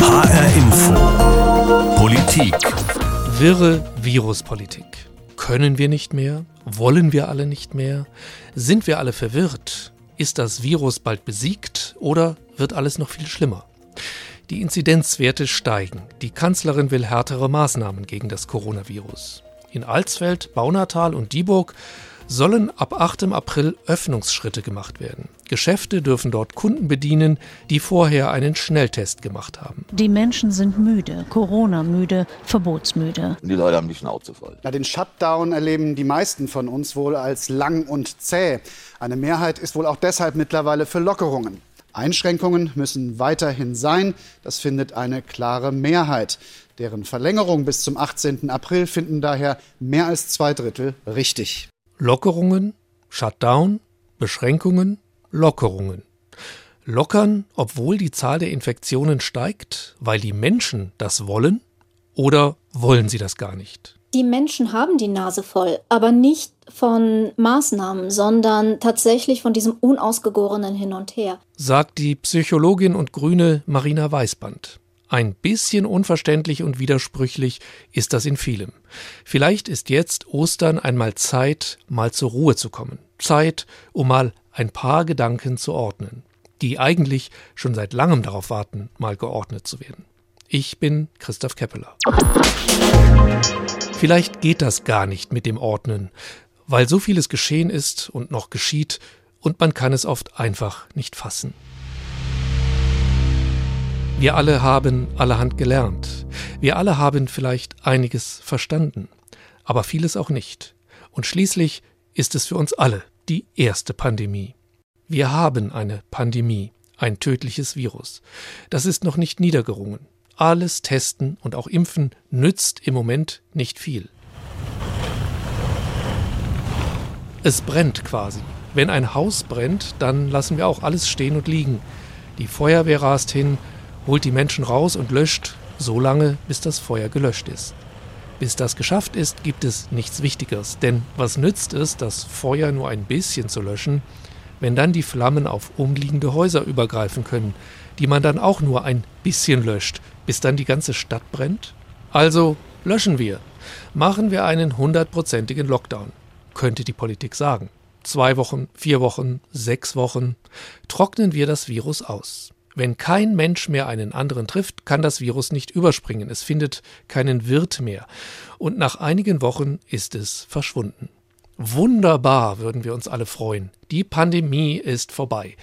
HR Info. Politik. Wirre Viruspolitik. Können wir nicht mehr? Wollen wir alle nicht mehr? Sind wir alle verwirrt? Ist das Virus bald besiegt oder wird alles noch viel schlimmer? Die Inzidenzwerte steigen. Die Kanzlerin will härtere Maßnahmen gegen das Coronavirus. In Alsfeld, Baunatal und Dieburg sollen ab 8. April Öffnungsschritte gemacht werden. Geschäfte dürfen dort Kunden bedienen, die vorher einen Schnelltest gemacht haben. Die Menschen sind müde, Corona-müde, verbotsmüde. Die Leute haben die Schnauze voll. Na, den Shutdown erleben die meisten von uns wohl als lang und zäh. Eine Mehrheit ist wohl auch deshalb mittlerweile für Lockerungen. Einschränkungen müssen weiterhin sein. Das findet eine klare Mehrheit. Deren Verlängerung bis zum 18. April finden daher mehr als zwei Drittel richtig. Lockerungen, Shutdown, Beschränkungen, Lockerungen. Lockern, obwohl die Zahl der Infektionen steigt, weil die Menschen das wollen? Oder wollen sie das gar nicht? Die Menschen haben die Nase voll, aber nicht von Maßnahmen, sondern tatsächlich von diesem unausgegorenen Hin und Her. Sagt die Psychologin und Grüne Marina Weißband. Ein bisschen unverständlich und widersprüchlich ist das in vielem. Vielleicht ist jetzt Ostern einmal Zeit, mal zur Ruhe zu kommen. Zeit, um mal ein paar Gedanken zu ordnen, die eigentlich schon seit langem darauf warten, mal geordnet zu werden. Ich bin Christoph Keppeler. Vielleicht geht das gar nicht mit dem Ordnen, weil so vieles geschehen ist und noch geschieht und man kann es oft einfach nicht fassen. Wir alle haben allerhand gelernt. Wir alle haben vielleicht einiges verstanden, aber vieles auch nicht. Und schließlich ist es für uns alle die erste Pandemie. Wir haben eine Pandemie, ein tödliches Virus. Das ist noch nicht niedergerungen. Alles testen und auch impfen nützt im Moment nicht viel. Es brennt quasi. Wenn ein Haus brennt, dann lassen wir auch alles stehen und liegen. Die Feuerwehr rast hin, holt die Menschen raus und löscht so lange, bis das Feuer gelöscht ist. Bis das geschafft ist, gibt es nichts Wichtigeres, denn was nützt es, das Feuer nur ein bisschen zu löschen, wenn dann die Flammen auf umliegende Häuser übergreifen können, die man dann auch nur ein bisschen löscht, bis dann die ganze Stadt brennt? Also löschen wir. Machen wir einen hundertprozentigen Lockdown, könnte die Politik sagen. Zwei Wochen, vier Wochen, sechs Wochen. Trocknen wir das Virus aus. Wenn kein Mensch mehr einen anderen trifft, kann das Virus nicht überspringen. Es findet keinen Wirt mehr. Und nach einigen Wochen ist es verschwunden. Wunderbar, würden wir uns alle freuen. Die Pandemie ist vorbei.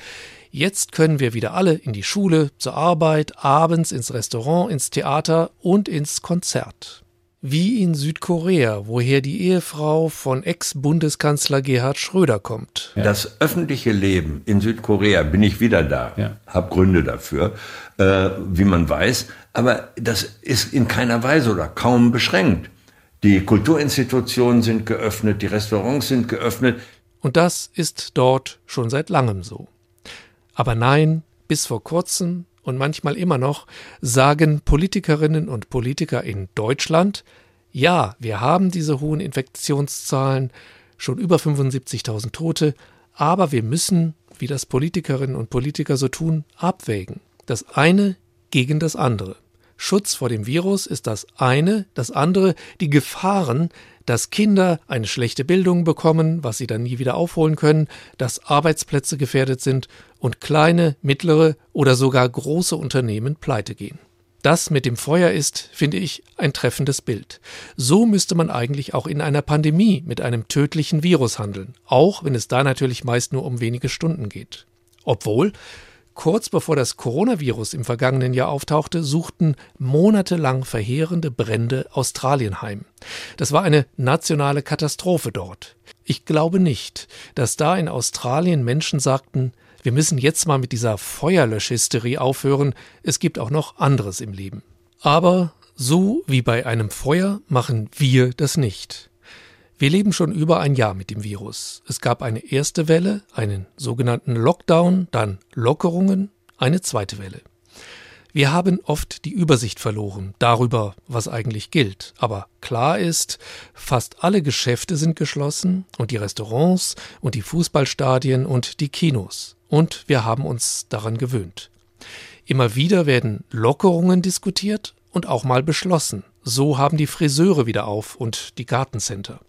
Jetzt können wir wieder alle in die Schule, zur Arbeit, abends ins Restaurant, ins Theater und ins Konzert. Wie in Südkorea, woher die Ehefrau von Ex-Bundeskanzler Gerhard Schröder kommt. Das öffentliche Leben in Südkorea, bin ich wieder da, ja. habe Gründe dafür, äh, wie man weiß, aber das ist in keiner Weise oder kaum beschränkt. Die Kulturinstitutionen sind geöffnet, die Restaurants sind geöffnet. Und das ist dort schon seit langem so. Aber nein, bis vor kurzem und manchmal immer noch sagen Politikerinnen und Politiker in Deutschland, ja, wir haben diese hohen Infektionszahlen, schon über 75.000 Tote, aber wir müssen, wie das Politikerinnen und Politiker so tun, abwägen. Das eine gegen das andere. Schutz vor dem Virus ist das eine, das andere die Gefahren, dass Kinder eine schlechte Bildung bekommen, was sie dann nie wieder aufholen können, dass Arbeitsplätze gefährdet sind und kleine, mittlere oder sogar große Unternehmen pleite gehen. Das mit dem Feuer ist, finde ich, ein treffendes Bild. So müsste man eigentlich auch in einer Pandemie mit einem tödlichen Virus handeln, auch wenn es da natürlich meist nur um wenige Stunden geht. Obwohl, Kurz bevor das Coronavirus im vergangenen Jahr auftauchte, suchten monatelang verheerende Brände Australien heim. Das war eine nationale Katastrophe dort. Ich glaube nicht, dass da in Australien Menschen sagten, wir müssen jetzt mal mit dieser Feuerlöschhysterie aufhören, es gibt auch noch anderes im Leben. Aber so wie bei einem Feuer machen wir das nicht. Wir leben schon über ein Jahr mit dem Virus. Es gab eine erste Welle, einen sogenannten Lockdown, dann Lockerungen, eine zweite Welle. Wir haben oft die Übersicht verloren darüber, was eigentlich gilt. Aber klar ist, fast alle Geschäfte sind geschlossen und die Restaurants und die Fußballstadien und die Kinos. Und wir haben uns daran gewöhnt. Immer wieder werden Lockerungen diskutiert und auch mal beschlossen. So haben die Friseure wieder auf und die Gartencenter.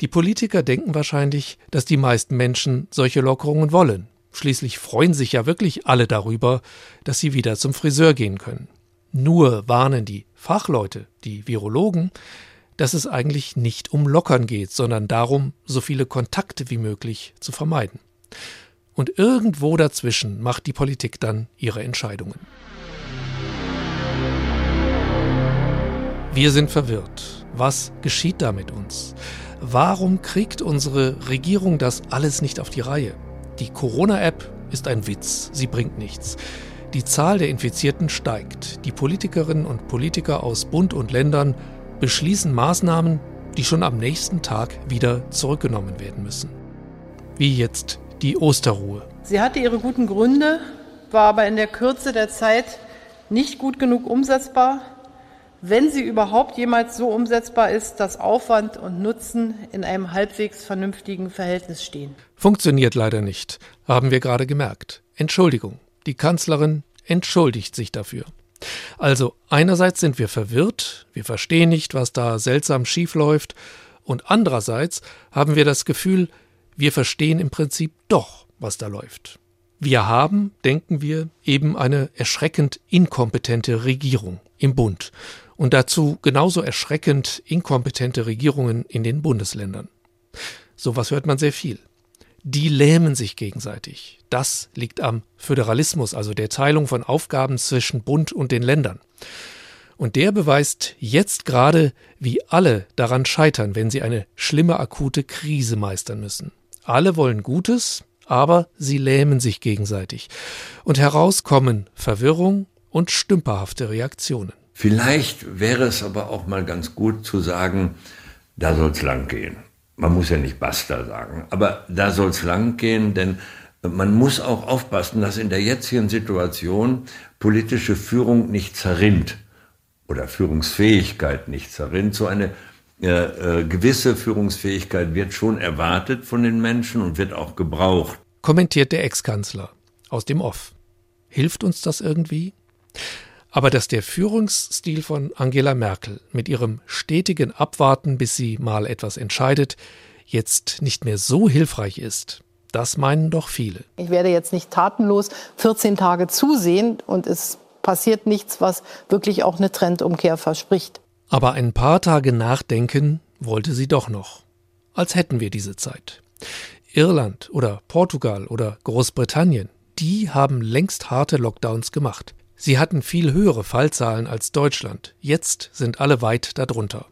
Die Politiker denken wahrscheinlich, dass die meisten Menschen solche Lockerungen wollen. Schließlich freuen sich ja wirklich alle darüber, dass sie wieder zum Friseur gehen können. Nur warnen die Fachleute, die Virologen, dass es eigentlich nicht um Lockern geht, sondern darum, so viele Kontakte wie möglich zu vermeiden. Und irgendwo dazwischen macht die Politik dann ihre Entscheidungen. Wir sind verwirrt. Was geschieht da mit uns? Warum kriegt unsere Regierung das alles nicht auf die Reihe? Die Corona-App ist ein Witz, sie bringt nichts. Die Zahl der Infizierten steigt. Die Politikerinnen und Politiker aus Bund und Ländern beschließen Maßnahmen, die schon am nächsten Tag wieder zurückgenommen werden müssen. Wie jetzt die Osterruhe. Sie hatte ihre guten Gründe, war aber in der Kürze der Zeit nicht gut genug umsetzbar, wenn sie überhaupt jemals so umsetzbar ist, dass Aufwand und Nutzen in einem halbwegs vernünftigen Verhältnis stehen. Funktioniert leider nicht, haben wir gerade gemerkt. Entschuldigung, die Kanzlerin entschuldigt sich dafür. Also einerseits sind wir verwirrt, wir verstehen nicht, was da seltsam schief läuft, und andererseits haben wir das Gefühl, wir verstehen im Prinzip doch, was da läuft. Wir haben, denken wir, eben eine erschreckend inkompetente Regierung im Bund und dazu genauso erschreckend inkompetente Regierungen in den Bundesländern. Sowas hört man sehr viel die lähmen sich gegenseitig. Das liegt am Föderalismus, also der Teilung von Aufgaben zwischen Bund und den Ländern. Und der beweist jetzt gerade, wie alle daran scheitern, wenn sie eine schlimme akute Krise meistern müssen. Alle wollen Gutes, aber sie lähmen sich gegenseitig. Und heraus kommen Verwirrung und stümperhafte Reaktionen. Vielleicht wäre es aber auch mal ganz gut zu sagen, da soll es lang gehen man muss ja nicht Basta sagen, aber da soll es lang gehen, denn man muss auch aufpassen, dass in der jetzigen Situation politische Führung nicht zerrinnt oder Führungsfähigkeit nicht zerrinnt. So eine äh, äh, gewisse Führungsfähigkeit wird schon erwartet von den Menschen und wird auch gebraucht. Kommentiert der Ex-Kanzler aus dem Off. Hilft uns das irgendwie? Aber dass der Führungsstil von Angela Merkel mit ihrem stetigen Abwarten, bis sie mal etwas entscheidet, jetzt nicht mehr so hilfreich ist, das meinen doch viele. Ich werde jetzt nicht tatenlos 14 Tage zusehen und es passiert nichts, was wirklich auch eine Trendumkehr verspricht. Aber ein paar Tage nachdenken wollte sie doch noch. Als hätten wir diese Zeit. Irland oder Portugal oder Großbritannien, die haben längst harte Lockdowns gemacht. Sie hatten viel höhere Fallzahlen als Deutschland. Jetzt sind alle weit darunter.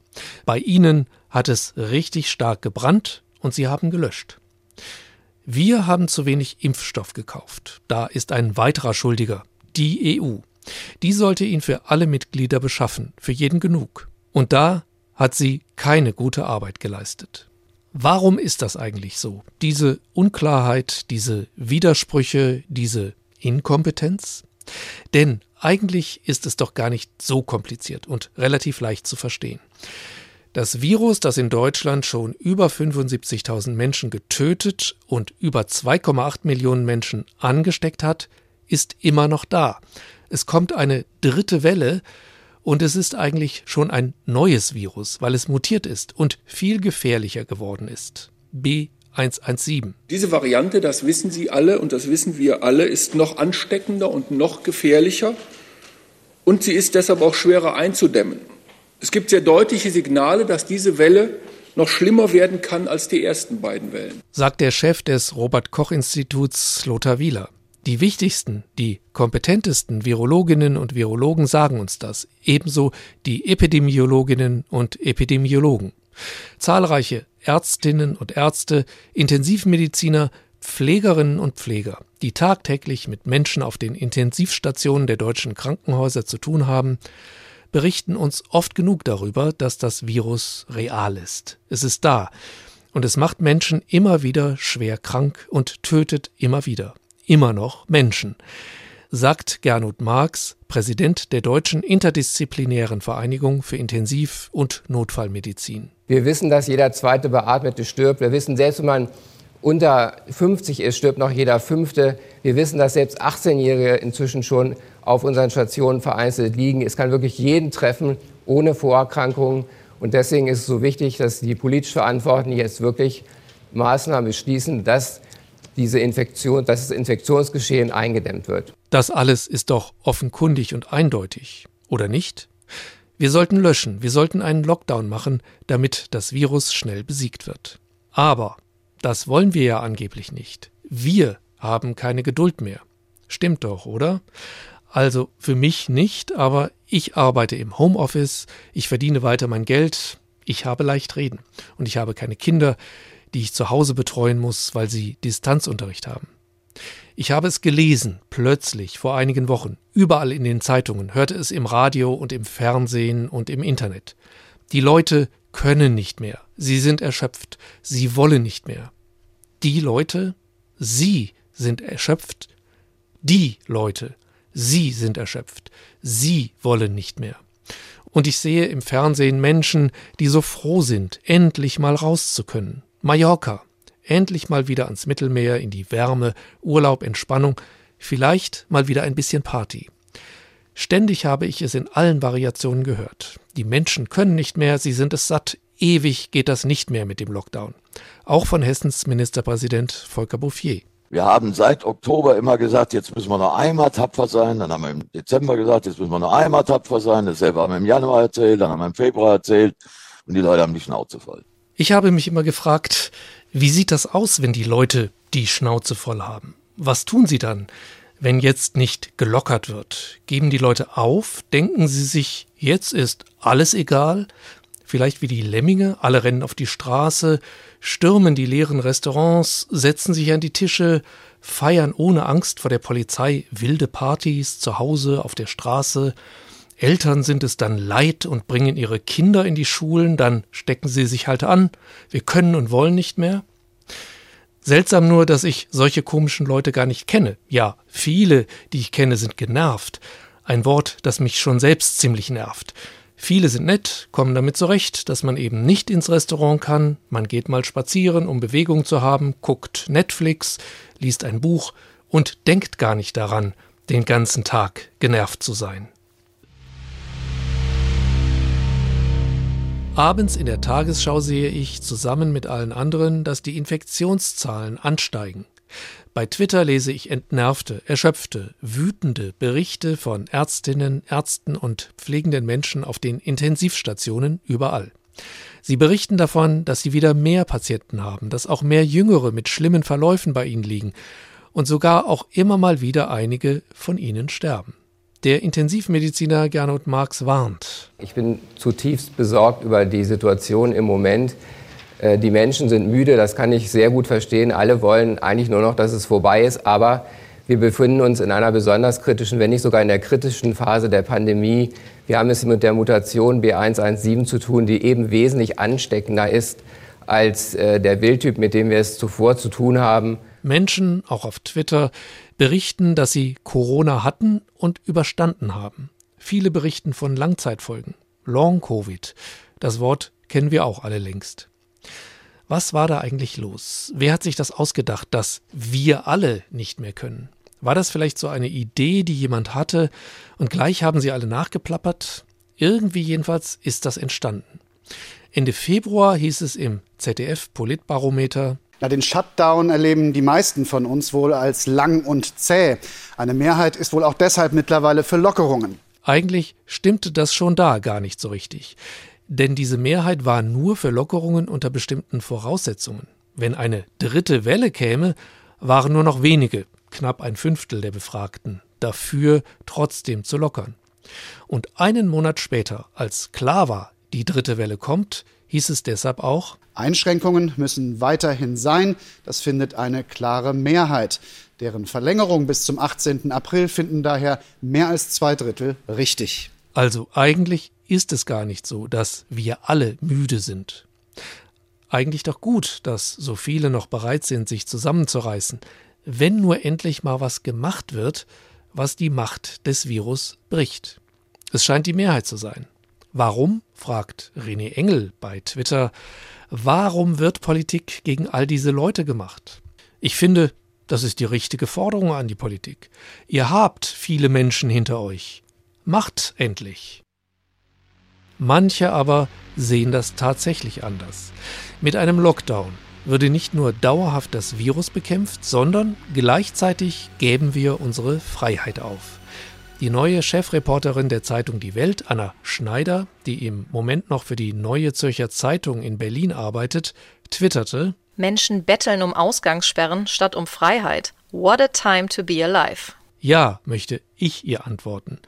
Bei ihnen hat es richtig stark gebrannt und sie haben gelöscht. Wir haben zu wenig Impfstoff gekauft. Da ist ein weiterer Schuldiger, die EU. Die sollte ihn für alle Mitglieder beschaffen, für jeden genug. Und da hat sie keine gute Arbeit geleistet. Warum ist das eigentlich so? Diese Unklarheit, diese Widersprüche, diese Inkompetenz? Denn eigentlich ist es doch gar nicht so kompliziert und relativ leicht zu verstehen. Das Virus, das in Deutschland schon über 75.000 Menschen getötet und über 2,8 Millionen Menschen angesteckt hat, ist immer noch da. Es kommt eine dritte Welle und es ist eigentlich schon ein neues Virus, weil es mutiert ist und viel gefährlicher geworden ist. B 117. Diese Variante, das wissen Sie alle und das wissen wir alle, ist noch ansteckender und noch gefährlicher und sie ist deshalb auch schwerer einzudämmen. Es gibt sehr deutliche Signale, dass diese Welle noch schlimmer werden kann als die ersten beiden Wellen. Sagt der Chef des Robert Koch Instituts Lothar Wieler. Die wichtigsten, die kompetentesten Virologinnen und Virologen sagen uns das, ebenso die Epidemiologinnen und Epidemiologen. Zahlreiche Ärztinnen und Ärzte, Intensivmediziner, Pflegerinnen und Pfleger, die tagtäglich mit Menschen auf den Intensivstationen der deutschen Krankenhäuser zu tun haben, berichten uns oft genug darüber, dass das Virus real ist. Es ist da und es macht Menschen immer wieder schwer krank und tötet immer wieder, immer noch Menschen, sagt Gernot Marx, Präsident der Deutschen Interdisziplinären Vereinigung für Intensiv- und Notfallmedizin. Wir wissen, dass jeder zweite Beatmete stirbt. Wir wissen, selbst wenn man unter 50 ist, stirbt noch jeder Fünfte. Wir wissen, dass selbst 18-Jährige inzwischen schon auf unseren Stationen vereinzelt liegen. Es kann wirklich jeden treffen, ohne Vorerkrankungen. Und deswegen ist es so wichtig, dass die politisch Verantwortlichen jetzt wirklich Maßnahmen beschließen, dass diese Infektion, dass das Infektionsgeschehen eingedämmt wird. Das alles ist doch offenkundig und eindeutig, oder nicht? Wir sollten löschen, wir sollten einen Lockdown machen, damit das Virus schnell besiegt wird. Aber das wollen wir ja angeblich nicht. Wir haben keine Geduld mehr. Stimmt doch, oder? Also für mich nicht, aber ich arbeite im Homeoffice, ich verdiene weiter mein Geld, ich habe leicht reden und ich habe keine Kinder, die ich zu Hause betreuen muss, weil sie Distanzunterricht haben. Ich habe es gelesen, plötzlich, vor einigen Wochen, überall in den Zeitungen, hörte es im Radio und im Fernsehen und im Internet. Die Leute können nicht mehr, sie sind erschöpft, sie wollen nicht mehr. Die Leute, sie sind erschöpft, die Leute, sie sind erschöpft, sie wollen nicht mehr. Und ich sehe im Fernsehen Menschen, die so froh sind, endlich mal raus zu können, Mallorca. Endlich mal wieder ans Mittelmeer, in die Wärme, Urlaub, Entspannung, vielleicht mal wieder ein bisschen Party. Ständig habe ich es in allen Variationen gehört. Die Menschen können nicht mehr, sie sind es satt. Ewig geht das nicht mehr mit dem Lockdown. Auch von Hessens Ministerpräsident Volker Bouffier. Wir haben seit Oktober immer gesagt, jetzt müssen wir noch einmal tapfer sein. Dann haben wir im Dezember gesagt, jetzt müssen wir noch einmal tapfer sein. Dasselbe haben wir im Januar erzählt, dann haben wir im Februar erzählt. Und die Leute haben die Schnauze voll. Ich habe mich immer gefragt, wie sieht das aus, wenn die Leute die Schnauze voll haben? Was tun sie dann, wenn jetzt nicht gelockert wird? Geben die Leute auf? Denken sie sich, jetzt ist alles egal? Vielleicht wie die Lemminge, alle rennen auf die Straße, stürmen die leeren Restaurants, setzen sich an die Tische, feiern ohne Angst vor der Polizei wilde Partys zu Hause auf der Straße, Eltern sind es dann leid und bringen ihre Kinder in die Schulen, dann stecken sie sich halt an, wir können und wollen nicht mehr. Seltsam nur, dass ich solche komischen Leute gar nicht kenne. Ja, viele, die ich kenne, sind genervt. Ein Wort, das mich schon selbst ziemlich nervt. Viele sind nett, kommen damit zurecht, dass man eben nicht ins Restaurant kann, man geht mal spazieren, um Bewegung zu haben, guckt Netflix, liest ein Buch und denkt gar nicht daran, den ganzen Tag genervt zu sein. Abends in der Tagesschau sehe ich zusammen mit allen anderen, dass die Infektionszahlen ansteigen. Bei Twitter lese ich entnervte, erschöpfte, wütende Berichte von Ärztinnen, Ärzten und pflegenden Menschen auf den Intensivstationen überall. Sie berichten davon, dass sie wieder mehr Patienten haben, dass auch mehr Jüngere mit schlimmen Verläufen bei ihnen liegen und sogar auch immer mal wieder einige von ihnen sterben. Der Intensivmediziner Gernot Marx warnt. Ich bin zutiefst besorgt über die Situation im Moment. Äh, die Menschen sind müde, das kann ich sehr gut verstehen. Alle wollen eigentlich nur noch, dass es vorbei ist. Aber wir befinden uns in einer besonders kritischen, wenn nicht sogar in der kritischen Phase der Pandemie. Wir haben es mit der Mutation B117 zu tun, die eben wesentlich ansteckender ist als äh, der Wildtyp, mit dem wir es zuvor zu tun haben. Menschen, auch auf Twitter, berichten, dass sie Corona hatten und überstanden haben. Viele berichten von Langzeitfolgen. Long-Covid. Das Wort kennen wir auch alle längst. Was war da eigentlich los? Wer hat sich das ausgedacht, dass wir alle nicht mehr können? War das vielleicht so eine Idee, die jemand hatte und gleich haben sie alle nachgeplappert? Irgendwie jedenfalls ist das entstanden. Ende Februar hieß es im ZDF Politbarometer, na, den Shutdown erleben die meisten von uns wohl als lang und zäh. Eine Mehrheit ist wohl auch deshalb mittlerweile für Lockerungen. Eigentlich stimmte das schon da gar nicht so richtig. Denn diese Mehrheit war nur für Lockerungen unter bestimmten Voraussetzungen. Wenn eine dritte Welle käme, waren nur noch wenige, knapp ein Fünftel der Befragten, dafür trotzdem zu lockern. Und einen Monat später, als klar war, die dritte Welle kommt, hieß es deshalb auch, Einschränkungen müssen weiterhin sein. Das findet eine klare Mehrheit. Deren Verlängerung bis zum 18. April finden daher mehr als zwei Drittel richtig. Also eigentlich ist es gar nicht so, dass wir alle müde sind. Eigentlich doch gut, dass so viele noch bereit sind, sich zusammenzureißen, wenn nur endlich mal was gemacht wird, was die Macht des Virus bricht. Es scheint die Mehrheit zu sein. Warum, fragt René Engel bei Twitter, warum wird Politik gegen all diese Leute gemacht? Ich finde, Das ist die richtige Forderung an die Politik. Ihr habt viele Menschen hinter euch. Macht endlich. Manche aber sehen das tatsächlich anders. Mit einem Lockdown würde nicht nur dauerhaft das Virus bekämpft, sondern gleichzeitig gäben wir unsere Freiheit auf. Die neue Chefreporterin der Zeitung Die Welt, Anna Schneider, die im Moment noch für die Neue Zürcher Zeitung in Berlin arbeitet, twitterte Menschen betteln um Ausgangssperren statt um Freiheit. What a time to be alive. Ja, möchte ich ihr antworten.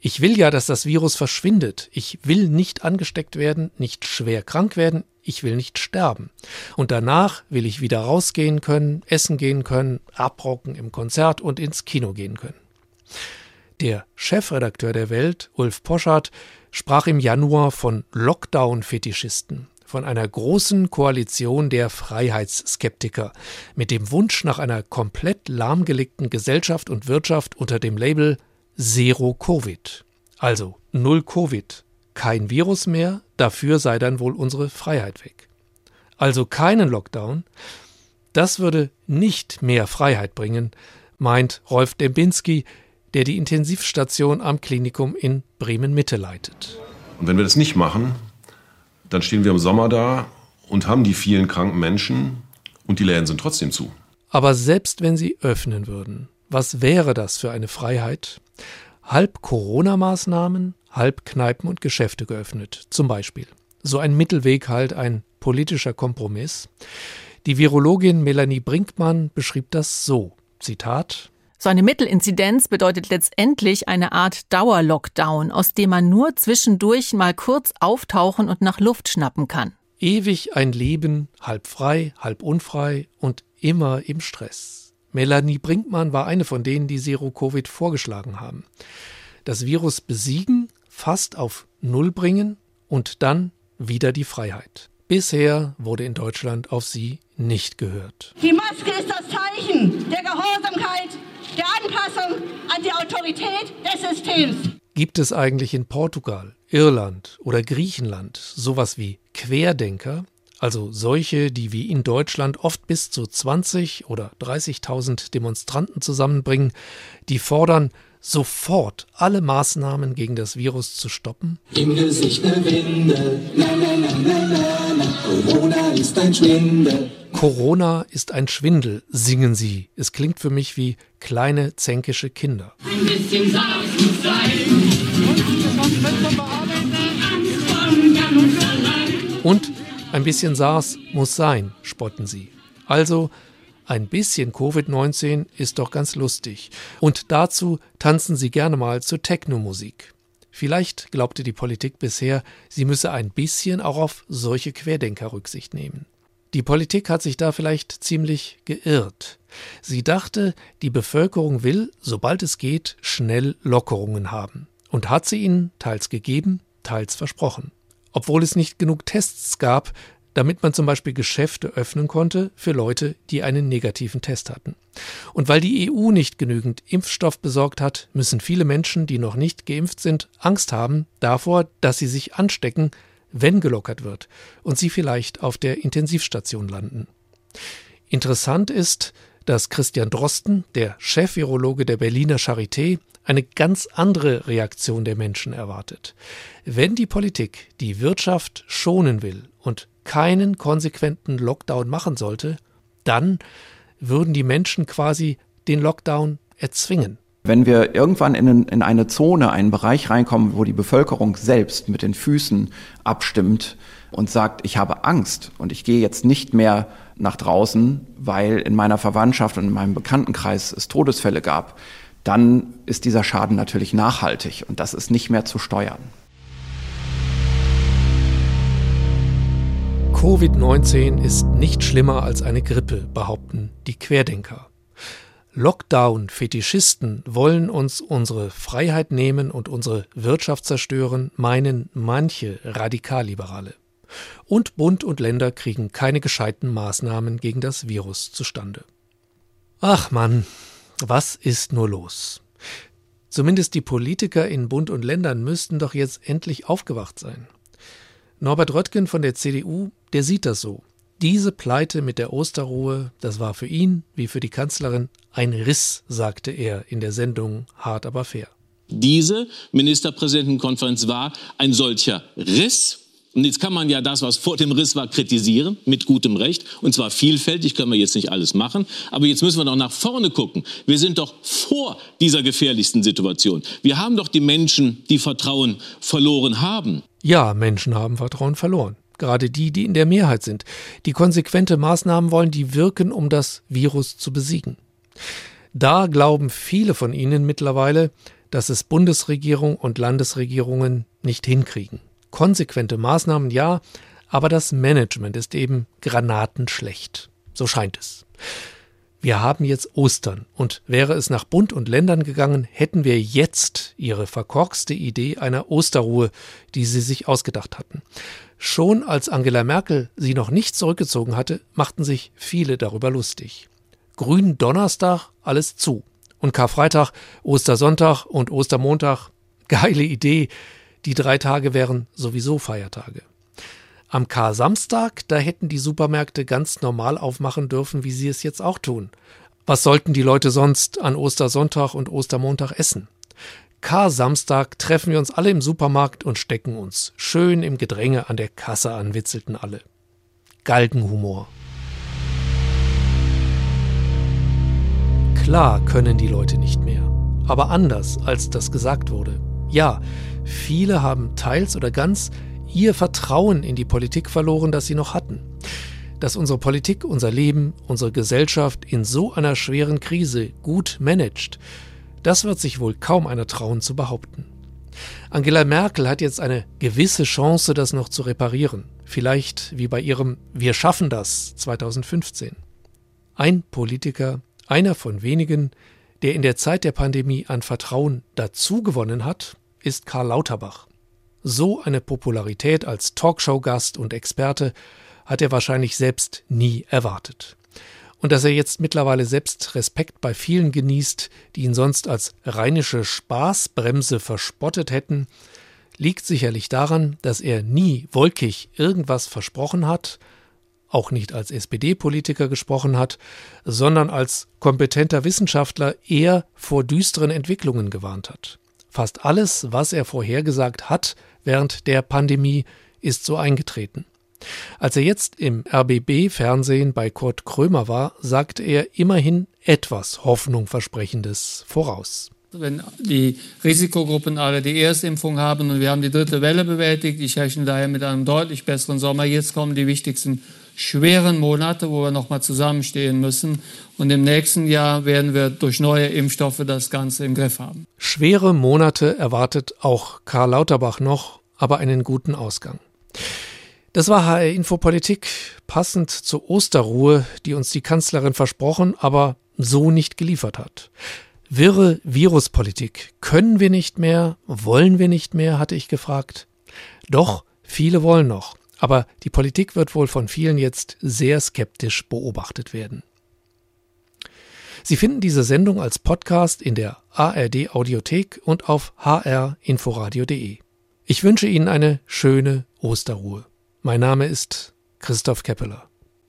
Ich will ja, dass das Virus verschwindet. Ich will nicht angesteckt werden, nicht schwer krank werden, ich will nicht sterben. Und danach will ich wieder rausgehen können, essen gehen können, abrocken im Konzert und ins Kino gehen können. Der Chefredakteur der Welt, Ulf Poschardt, sprach im Januar von Lockdown-Fetischisten, von einer großen Koalition der Freiheitsskeptiker, mit dem Wunsch nach einer komplett lahmgelegten Gesellschaft und Wirtschaft unter dem Label Zero Covid. Also null Covid, kein Virus mehr, dafür sei dann wohl unsere Freiheit weg. Also keinen Lockdown, das würde nicht mehr Freiheit bringen, meint Rolf Dembinski, der die Intensivstation am Klinikum in Bremen-Mitte leitet. Und wenn wir das nicht machen, dann stehen wir im Sommer da und haben die vielen kranken Menschen und die Läden sind trotzdem zu. Aber selbst wenn sie öffnen würden, was wäre das für eine Freiheit? Halb Corona-Maßnahmen, halb Kneipen und Geschäfte geöffnet, zum Beispiel. So ein Mittelweg halt, ein politischer Kompromiss. Die Virologin Melanie Brinkmann beschrieb das so. Zitat so eine Mittelinzidenz bedeutet letztendlich eine Art Dauerlockdown, aus dem man nur zwischendurch mal kurz auftauchen und nach Luft schnappen kann. Ewig ein Leben, halb frei, halb unfrei und immer im Stress. Melanie Brinkmann war eine von denen, die Zero-Covid vorgeschlagen haben. Das Virus besiegen, fast auf Null bringen und dann wieder die Freiheit. Bisher wurde in Deutschland auf sie nicht gehört. Die Maske ist das Zeichen der Gehorsamkeit der Anpassung an die Autorität des Systems. Gibt es eigentlich in Portugal, Irland oder Griechenland sowas wie Querdenker, also solche, die wie in Deutschland oft bis zu 20 oder 30.000 Demonstranten zusammenbringen, die fordern, sofort alle Maßnahmen gegen das Virus zu stoppen? Im Gesicht eine Winde, na, na, na, na, na, na. Corona ist ein Schwindel. Corona ist ein Schwindel, singen sie. Es klingt für mich wie kleine zänkische Kinder. Ein bisschen SARS muss sein. Und ein bisschen SARS muss sein, spotten sie. Also ein bisschen Covid-19 ist doch ganz lustig. Und dazu tanzen sie gerne mal zur Techno-Musik. Vielleicht glaubte die Politik bisher, sie müsse ein bisschen auch auf solche Querdenker Rücksicht nehmen. Die Politik hat sich da vielleicht ziemlich geirrt. Sie dachte, die Bevölkerung will, sobald es geht, schnell Lockerungen haben und hat sie ihnen teils gegeben, teils versprochen. Obwohl es nicht genug Tests gab, damit man zum Beispiel Geschäfte öffnen konnte für Leute, die einen negativen Test hatten. Und weil die EU nicht genügend Impfstoff besorgt hat, müssen viele Menschen, die noch nicht geimpft sind, Angst haben davor, dass sie sich anstecken, wenn gelockert wird und sie vielleicht auf der Intensivstation landen. Interessant ist, dass Christian Drosten, der Chef-Virologe der Berliner Charité, eine ganz andere Reaktion der Menschen erwartet. Wenn die Politik die Wirtschaft schonen will und keinen konsequenten Lockdown machen sollte, dann würden die Menschen quasi den Lockdown erzwingen. Wenn wir irgendwann in, in, eine Zone, einen Bereich reinkommen, wo die Bevölkerung selbst mit den Füßen abstimmt und sagt, ich habe Angst und ich gehe jetzt nicht mehr nach draußen, weil in meiner Verwandtschaft und in meinem Bekanntenkreis es Todesfälle gab, dann ist dieser Schaden natürlich nachhaltig und das ist nicht mehr zu steuern. Covid-19 ist nicht schlimmer als eine Grippe, behaupten die Querdenker. Lockdown-Fetischisten wollen uns unsere Freiheit nehmen und unsere Wirtschaft zerstören, meinen manche Radikalliberale. Und Bund und Länder kriegen keine gescheiten Maßnahmen gegen das Virus zustande. Ach Mann, was ist nur los? Zumindest die Politiker in Bund und Ländern müssten doch jetzt endlich aufgewacht sein. Norbert Röttgen von der CDU, der sieht das so. Diese Pleite mit der Osterruhe, das war für ihn wie für die Kanzlerin ein Riss, sagte er in der Sendung Hart aber fair. Diese Ministerpräsidentenkonferenz war ein solcher Riss. Und jetzt kann man ja das, was vor dem Riss war, kritisieren, mit gutem Recht. Und zwar vielfältig, können wir jetzt nicht alles machen. Aber jetzt müssen wir doch nach vorne gucken. Wir sind doch vor dieser gefährlichsten Situation. Wir haben doch die Menschen, die Vertrauen verloren haben. Ja, Menschen haben Vertrauen verloren. Gerade die, die in der Mehrheit sind, die konsequente Maßnahmen wollen, die wirken, um das Virus zu besiegen. Da glauben viele von ihnen mittlerweile, dass es Bundesregierung und Landesregierungen nicht hinkriegen. Konsequente Maßnahmen ja, aber das Management ist eben granatenschlecht. So scheint es. Wir haben jetzt Ostern und wäre es nach Bund und Ländern gegangen, hätten wir jetzt ihre verkorkste Idee einer Osterruhe, die sie sich ausgedacht hatten. Schon als Angela Merkel sie noch nicht zurückgezogen hatte, machten sich viele darüber lustig. Grün Donnerstag, alles zu und Karfreitag, Ostersonntag und Ostermontag. Geile Idee. Die drei Tage wären sowieso Feiertage. Am Kar-Samstag, da hätten die Supermärkte ganz normal aufmachen dürfen, wie sie es jetzt auch tun. Was sollten die Leute sonst an Ostersonntag und Ostermontag essen? Kar-Samstag treffen wir uns alle im Supermarkt und stecken uns schön im Gedränge an der Kasse an, witzelten alle. Galgenhumor. Klar können die Leute nicht mehr, aber anders, als das gesagt wurde. Ja, viele haben teils oder ganz ihr Vertrauen in die Politik verloren, das sie noch hatten. Dass unsere Politik unser Leben, unsere Gesellschaft in so einer schweren Krise gut managt, das wird sich wohl kaum einer trauen zu behaupten. Angela Merkel hat jetzt eine gewisse Chance, das noch zu reparieren. Vielleicht wie bei ihrem Wir schaffen das 2015. Ein Politiker, einer von wenigen, der in der Zeit der Pandemie an Vertrauen dazugewonnen hat, ist Karl Lauterbach. So eine Popularität als Talkshow-Gast und Experte hat er wahrscheinlich selbst nie erwartet. Und dass er jetzt mittlerweile selbst Respekt bei vielen genießt, die ihn sonst als rheinische Spaßbremse verspottet hätten, liegt sicherlich daran, dass er nie wolkig irgendwas versprochen hat, auch nicht als SPD-Politiker gesprochen hat, sondern als kompetenter Wissenschaftler eher vor düsteren Entwicklungen gewarnt hat. Fast alles, was er vorhergesagt hat während der Pandemie, ist so eingetreten. Als er jetzt im RBB-Fernsehen bei Kurt Krömer war, sagte er immerhin etwas Hoffnungversprechendes voraus wenn die Risikogruppen alle die Erstimpfung haben und wir haben die dritte Welle bewältigt. Ich rechne daher mit einem deutlich besseren Sommer. Jetzt kommen die wichtigsten schweren Monate, wo wir nochmal zusammenstehen müssen. Und im nächsten Jahr werden wir durch neue Impfstoffe das Ganze im Griff haben. Schwere Monate erwartet auch Karl Lauterbach noch, aber einen guten Ausgang. Das war HR Infopolitik, passend zur Osterruhe, die uns die Kanzlerin versprochen, aber so nicht geliefert hat. Wirre Viruspolitik. Können wir nicht mehr? Wollen wir nicht mehr? hatte ich gefragt. Doch, viele wollen noch. Aber die Politik wird wohl von vielen jetzt sehr skeptisch beobachtet werden. Sie finden diese Sendung als Podcast in der ARD Audiothek und auf hrinforadio.de. Ich wünsche Ihnen eine schöne Osterruhe. Mein Name ist Christoph Keppeler.